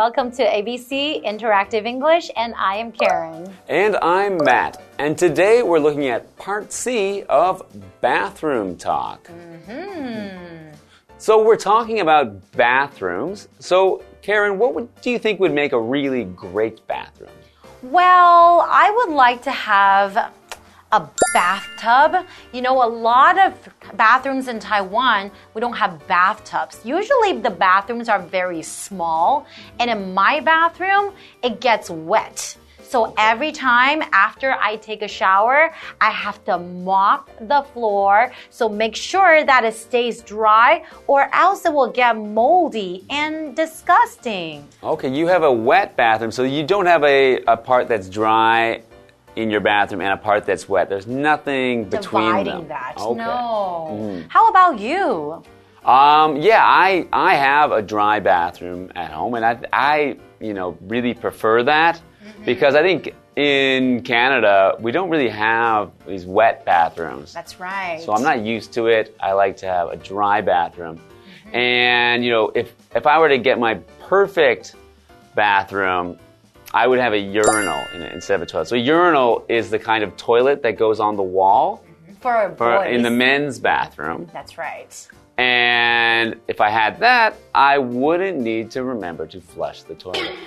Welcome to ABC Interactive English, and I am Karen. And I'm Matt. And today we're looking at part C of bathroom talk. Hmm. So we're talking about bathrooms. So, Karen, what would, do you think would make a really great bathroom? Well, I would like to have a bathtub. You know, a lot of bathrooms in Taiwan, we don't have bathtubs. Usually the bathrooms are very small, and in my bathroom, it gets wet. So every time after I take a shower, I have to mop the floor. So make sure that it stays dry or else it will get moldy and disgusting. Okay, you have a wet bathroom, so you don't have a, a part that's dry in your bathroom and a part that's wet. There's nothing between Dividing them. that. Okay. No. Mm. How about you? Um, yeah, I I have a dry bathroom at home, and I I you know really prefer that mm-hmm. because I think in Canada we don't really have these wet bathrooms. That's right. So I'm not used to it. I like to have a dry bathroom, mm-hmm. and you know if if I were to get my perfect bathroom. I would have a urinal in it instead of a toilet. So a urinal is the kind of toilet that goes on the wall for for, in the men's bathroom. That's right. And if I had that, I wouldn't need to remember to flush the toilet.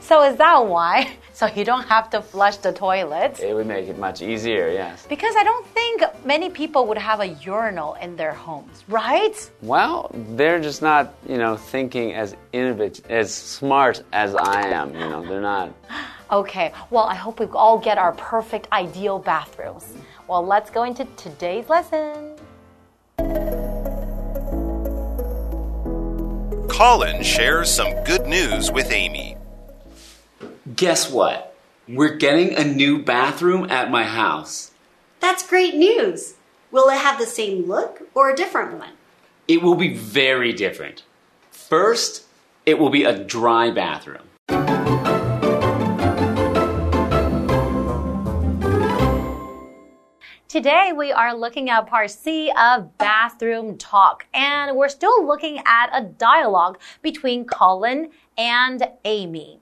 So is that why? So you don't have to flush the toilet? It would make it much easier, yes. Because I don't think many people would have a urinal in their homes, right? Well, they're just not, you know, thinking as innovative, as smart as I am. You know, they're not. Okay, well, I hope we all get our perfect ideal bathrooms. Well, let's go into today's lesson. Colin shares some good news with Amy. Guess what? We're getting a new bathroom at my house. That's great news. Will it have the same look or a different one? It will be very different. First, it will be a dry bathroom. Today we are looking at part C of bathroom talk, and we're still looking at a dialogue between Colin and Amy.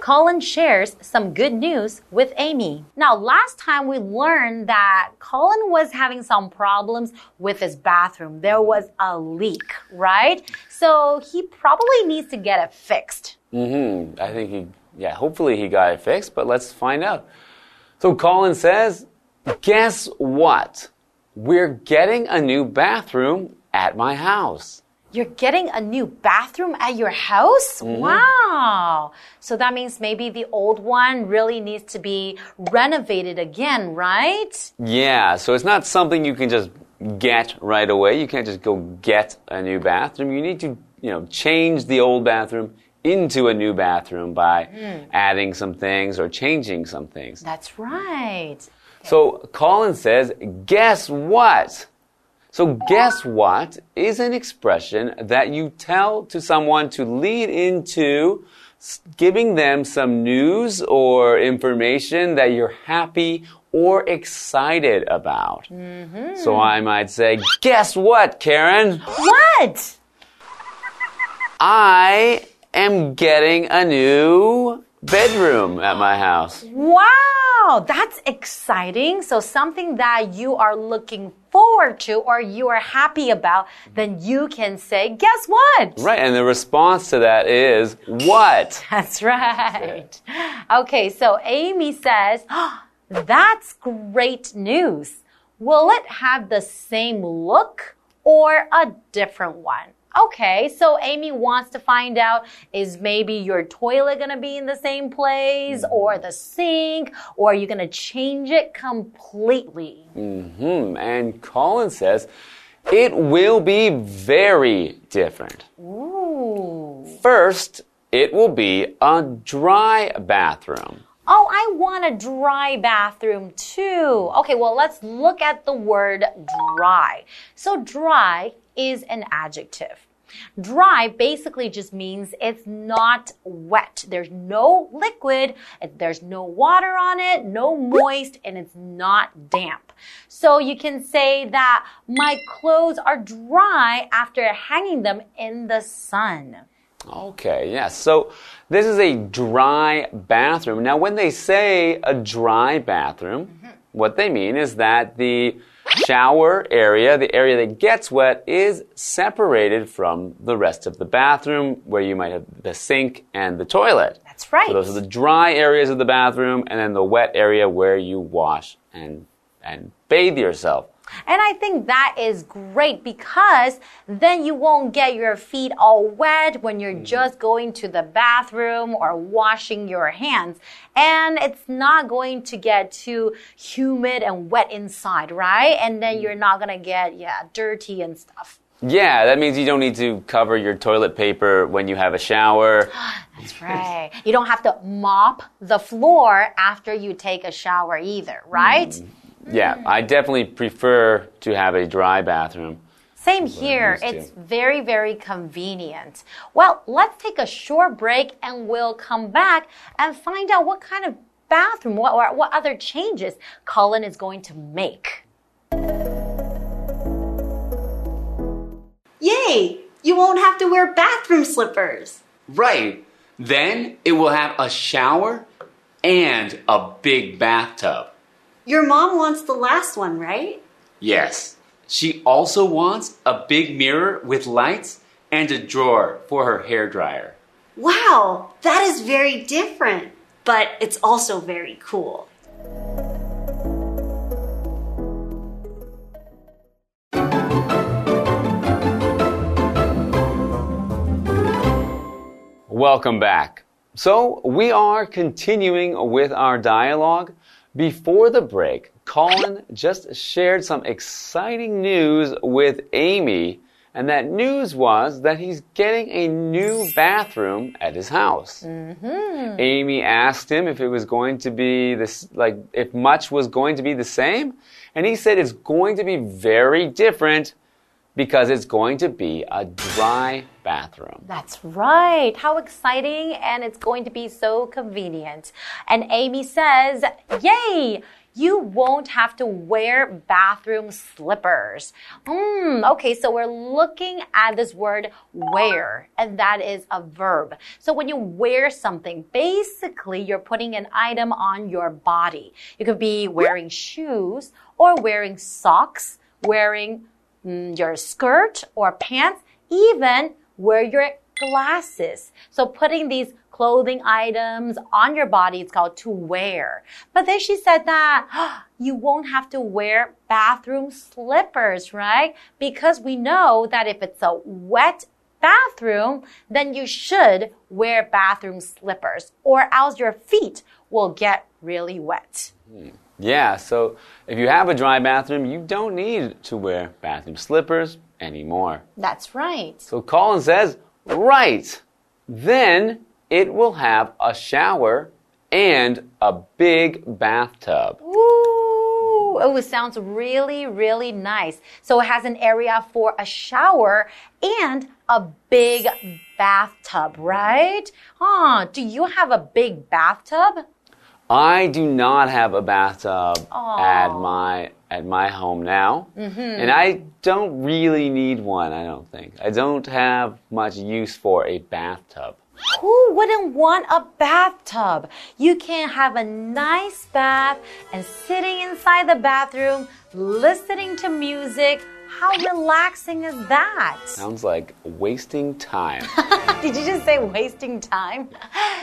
Colin shares some good news with Amy. Now, last time we learned that Colin was having some problems with his bathroom. There was a leak, right? So he probably needs to get it fixed. Mm-hmm. I think he, yeah, hopefully he got it fixed, but let's find out. So Colin says, Guess what? We're getting a new bathroom at my house. You're getting a new bathroom at your house? Mm-hmm. Wow. So that means maybe the old one really needs to be renovated again, right? Yeah, so it's not something you can just get right away. You can't just go get a new bathroom. You need to, you know, change the old bathroom into a new bathroom by mm. adding some things or changing some things. That's right. So Colin says, guess what? So guess what is an expression that you tell to someone to lead into giving them some news or information that you're happy or excited about. Mm-hmm. So I might say, guess what, Karen? What? I am getting a new bedroom at my house. Wow, that's exciting. So something that you are looking forward to or you are happy about, then you can say, guess what? Right, and the response to that is, what? That's right. Okay, so Amy says, "Oh, That's great news. Will it have the same look or a different one? Okay, so Amy wants to find out is maybe your toilet gonna be in the same place or the sink or are you gonna change it completely? Mm-hmm. and Colin says, it will be very different. Ooh. First, it will be a dry bathroom. Oh, I want a dry bathroom too. Okay, well, let's look at the word dry. So, dry is an adjective. Dry basically just means it's not wet. There's no liquid, there's no water on it, no moist, and it's not damp. So you can say that my clothes are dry after hanging them in the sun. Okay, yes. So this is a dry bathroom. Now, when they say a dry bathroom, mm-hmm. what they mean is that the shower area, the area that gets wet, is separated from the rest of the bathroom where you might have the sink and the toilet. That's right. So those are the dry areas of the bathroom and then the wet area where you wash and and bathe yourself. And I think that is great because then you won't get your feet all wet when you're mm-hmm. just going to the bathroom or washing your hands. And it's not going to get too humid and wet inside, right? And then mm-hmm. you're not gonna get, yeah, dirty and stuff. Yeah, that means you don't need to cover your toilet paper when you have a shower. That's right. You don't have to mop the floor after you take a shower either, right? Mm-hmm. Yeah, I definitely prefer to have a dry bathroom. Same here. used to. It's very, very convenient. Well, let's take a short break and we'll come back and find out what kind of bathroom, what, what, what other changes Colin is going to make. Yay! You won't have to wear bathroom slippers. Right. Then it will have a shower and a big bathtub. Your mom wants the last one, right? Yes. She also wants a big mirror with lights and a drawer for her hair dryer. Wow, that is very different, but it's also very cool. Welcome back. So, we are continuing with our dialogue. Before the break, Colin just shared some exciting news with Amy, and that news was that he's getting a new bathroom at his house. Mm-hmm. Amy asked him if it was going to be this, like, if much was going to be the same, and he said it's going to be very different because it's going to be a dry bathroom. That's right. How exciting. And it's going to be so convenient. And Amy says, Yay! You won't have to wear bathroom slippers. Hmm, okay, so we're looking at this word wear, and that is a verb. So when you wear something, basically you're putting an item on your body. You could be wearing shoes or wearing socks, wearing mm, your skirt or pants, even wear your glasses. So putting these clothing items on your body is called to wear. But then she said that you won't have to wear bathroom slippers, right? Because we know that if it's a wet bathroom, then you should wear bathroom slippers or else your feet will get really wet. Yeah, so if you have a dry bathroom, you don't need to wear bathroom slippers anymore. That's right. So Colin says, right. Then it will have a shower and a big bathtub. Ooh, oh, it sounds really, really nice. So it has an area for a shower and a big bathtub, right? Huh, do you have a big bathtub? I do not have a bathtub Aw. at my at my home now, mm-hmm. and I don't really need one. I don't think I don't have much use for a bathtub. Who wouldn't want a bathtub? You can have a nice bath and sitting inside the bathroom, listening to music. How relaxing is that? Sounds like wasting time. Did you just say wasting time?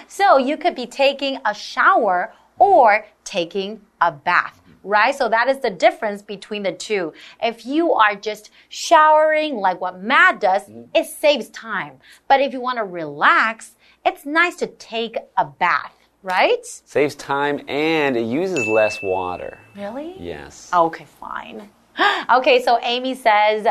So you could be taking a shower or taking a bath. Right? So that is the difference between the two. If you are just showering like what Matt does, mm-hmm. it saves time. But if you want to relax, it's nice to take a bath, right? Saves time and it uses less water. Really? Yes. Okay, fine. Okay, so Amy says,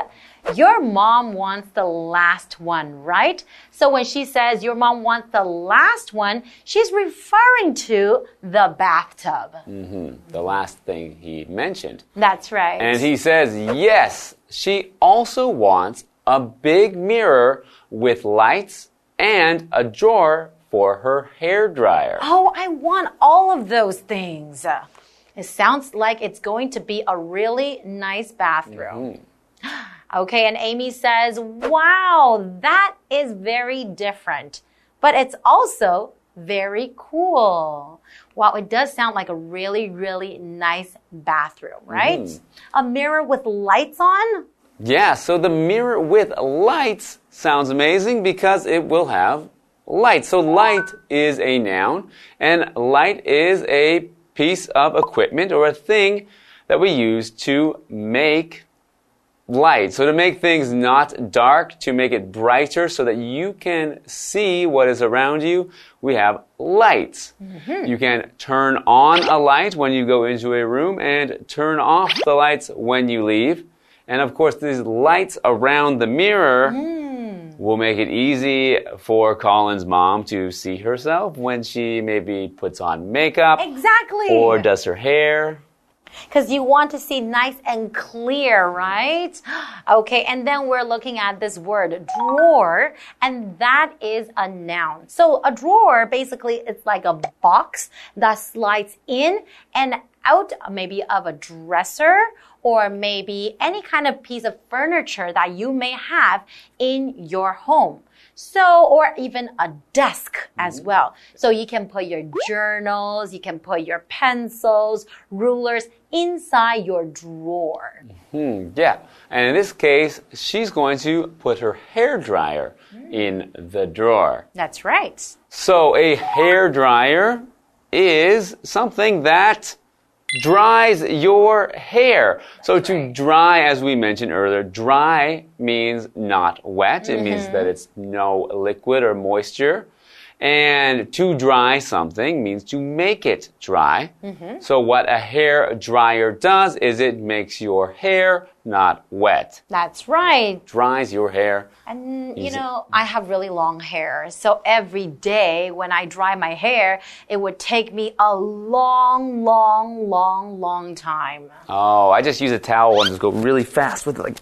Your mom wants the last one, right? So when she says your mom wants the last one, she's referring to the bathtub. Mm-hmm. The last thing he mentioned. That's right. And he says, yes, she also wants a big mirror with lights and a drawer for her hair dryer. Oh, I want all of those things. It sounds like it's going to be a really nice bathroom. Mm-hmm. Okay, and Amy says, wow, that is very different, but it's also very cool. Wow, it does sound like a really, really nice bathroom, right? Mm-hmm. A mirror with lights on? Yeah, so the mirror with lights sounds amazing because it will have light. So light is a noun and light is a piece of equipment or a thing that we use to make light. So to make things not dark, to make it brighter so that you can see what is around you, we have lights. Mm-hmm. You can turn on a light when you go into a room and turn off the lights when you leave. And of course, these lights around the mirror mm. Will make it easy for Colin's mom to see herself when she maybe puts on makeup Exactly. or does her hair. Because you want to see nice and clear, right? Okay, and then we're looking at this word drawer, and that is a noun. So a drawer basically it's like a box that slides in and out, maybe of a dresser or maybe any kind of piece of furniture that you may have in your home. So, or even a desk as well. So you can put your journals, you can put your pencils, rulers inside your drawer. Hmm, yeah. And in this case, she's going to put her hair dryer in the drawer. That's right. So a hair dryer is something that dries your hair. So to dry, as we mentioned earlier, dry means not wet. It means mm-hmm. that it's no liquid or moisture. And to dry something means to make it dry. Mm-hmm. So what a hair dryer does is it makes your hair not wet. That's right. Dries your hair. And you know, I have really long hair. So every day when I dry my hair, it would take me a long, long, long, long time. Oh, I just use a towel and just go really fast with it like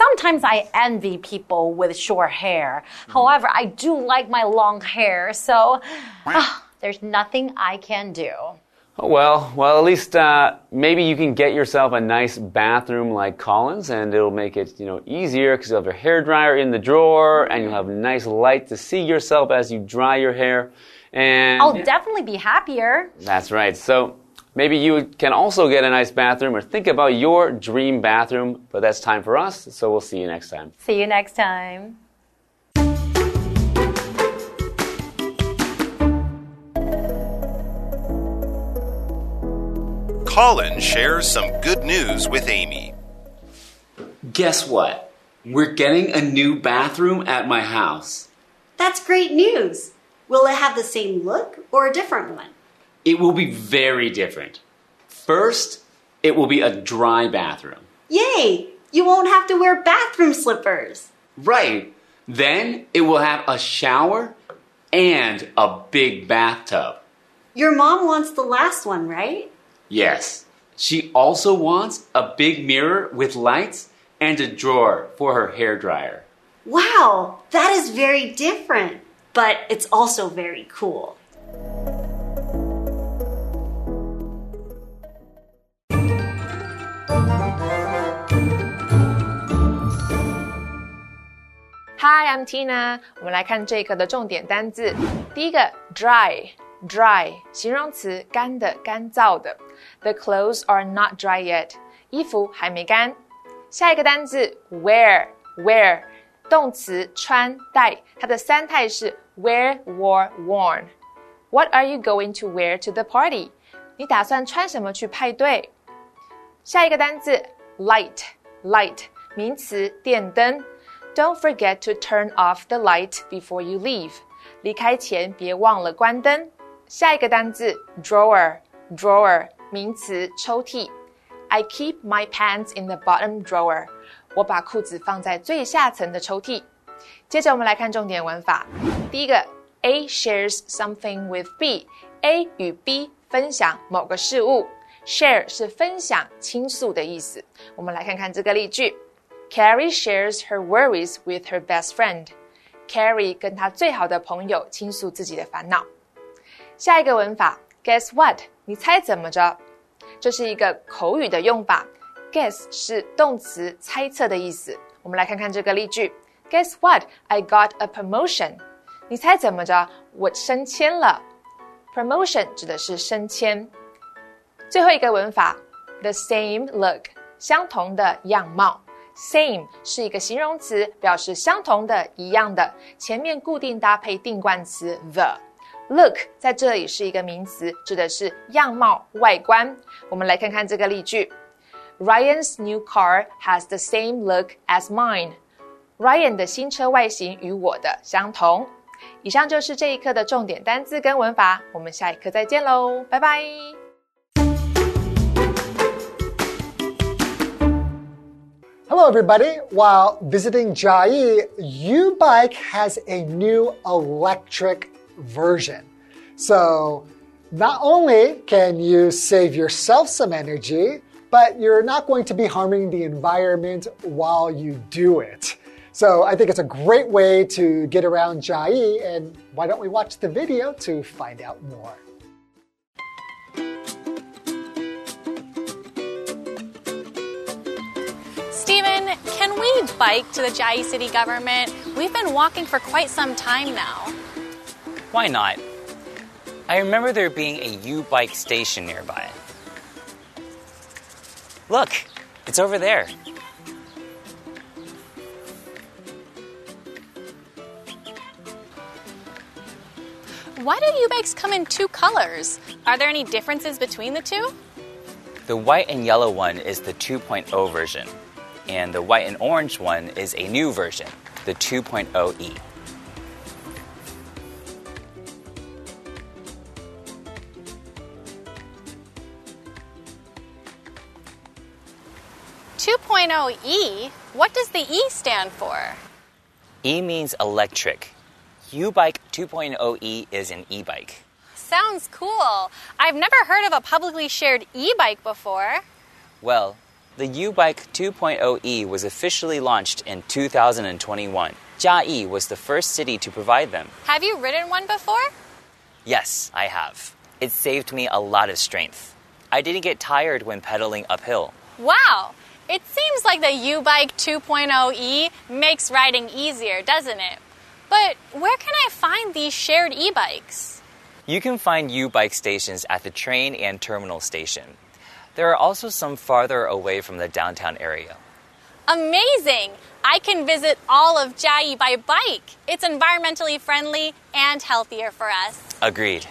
Sometimes I envy people with short hair. However, I do like my long hair, so ah, there's nothing I can do. Oh, Well, well, at least uh, maybe you can get yourself a nice bathroom like Colin's, and it'll make it you know easier because you'll have your hair dryer in the drawer, and you'll have nice light to see yourself as you dry your hair. And I'll definitely be happier. that's right. So maybe you can also get a nice bathroom, or think about your dream bathroom. But that's time for us. So we'll see you next time. See you next time. Colin shares some good news with Amy. Guess what? We're getting a new bathroom at my house. That's great news. Will it have the same look or a different one? It will be very different. First, it will be a dry bathroom. Yay! You won't have to wear bathroom slippers. Right. Then it will have a shower and a big bathtub. Your mom wants the last one, right? Yes. She also wants a big mirror with lights and a drawer for her hair dryer. Wow, that is very different, but it's also very cool. Hi, I'm Tina。我们来看这一课的重点单字。第一个，dry，dry，形容词，干的、干燥的。The clothes are not dry yet，衣服还没干。下一个单字，wear，wear，动词，穿、戴，它的三态是 wear、wore、worn。What are you going to wear to the party？你打算穿什么去派对？下一个单字，light，light，名词，电灯。 Don't forget to turn off the light before you leave。离开前别忘了关灯。下一个单字，drawer，drawer，名词，抽屉。I keep my pants in the bottom drawer。我把裤子放在最下层的抽屉。接着我们来看重点文法。第一个，A shares something with B。A 与 B 分享某个事物。Share 是分享、倾诉的意思。我们来看看这个例句。 Carrie shares her worries with her best friend. Carrie 跟她最好的朋友倾诉自己的烦恼。下一个文法，Guess what？你猜怎么着？这是一个口语的用法。Guess 是动词猜测的意思。我们来看看这个例句：Guess what? I got a promotion. 你猜怎么着？我升迁了。Promotion 指的是升迁。最后一个文法，the same look，相同的样貌。Same 是一个形容词，表示相同的、一样的，前面固定搭配定冠词 the。Look 在这里是一个名词，指的是样貌、外观。我们来看看这个例句：Ryan's new car has the same look as mine. Ryan 的新车外形与我的相同。以上就是这一课的重点单字跟文法，我们下一课再见喽，拜拜。Hello, everybody. While visiting Chiayi, U-Bike has a new electric version. So not only can you save yourself some energy, but you're not going to be harming the environment while you do it. So I think it's a great way to get around Chiayi, and why don't we watch the video to find out more? We bike to the Chiayi City government? We've been walking for quite some time now. Why not? I remember there being a U bike station nearby. Look, it's over there. Why do U bikes come in two colors? Are there any differences between the two? The white and yellow one is the 2.0 version, and the white and orange one is a new version, the 2.0e. 2.0e? What does the E stand for? E means electric. U Bike 2.0e is an e bike. Sounds cool. I've never heard of a publicly shared e bike before. Well, the U Bike 2.0e was officially launched in 2021. Chiayi was the first city to provide them. Have you ridden one before? Yes, I have. It saved me a lot of strength. I didn't get tired when pedaling uphill. Wow. It seems like the U Bike 2.0e makes riding easier, doesn't it? But where can I find these shared e bikes? You can find U bike stations at the train and terminal station. There are also some farther away from the downtown area. Amazing! I can visit all of Chiayi by bike. It's environmentally friendly and healthier for us. Agreed.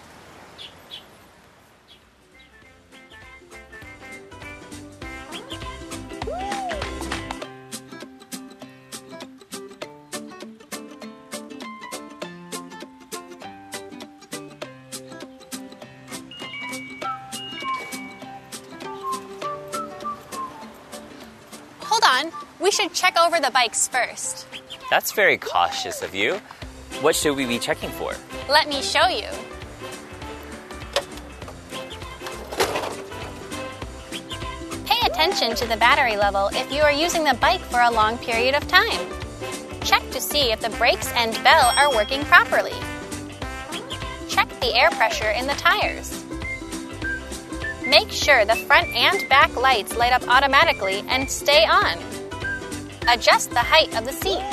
We should check over the bikes first. That's very cautious of you. What should we be checking for? Let me show you. Pay attention to the battery level if you are using the bike for a long period of time. Check to see if the brakes and bell are working properly. Check the air pressure in the tires. Make sure the front and back lights light up automatically and stay on. Adjust the height of the seat.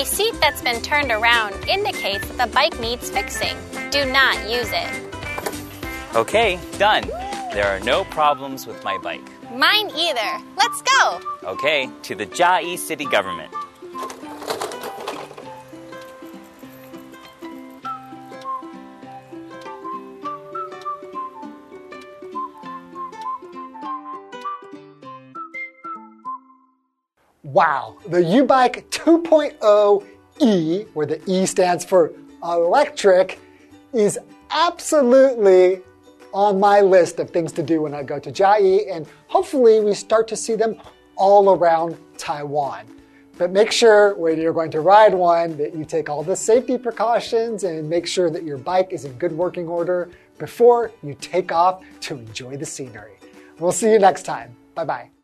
A seat that's been turned around indicates that the bike needs fixing. Do not use it. Okay, done. There are no problems with my bike. Mine either. Let's go. Okay, to the Chiayi city government. Wow, the U-Bike 2.0e, where the E stands for electric, is absolutely on my list of things to do when I go to Chiayi, and hopefully we start to see them all around Taiwan. But make sure when you're going to ride one that you take all the safety precautions and make sure that your bike is in good working order before you take off to enjoy the scenery. We'll see you next time. Bye bye.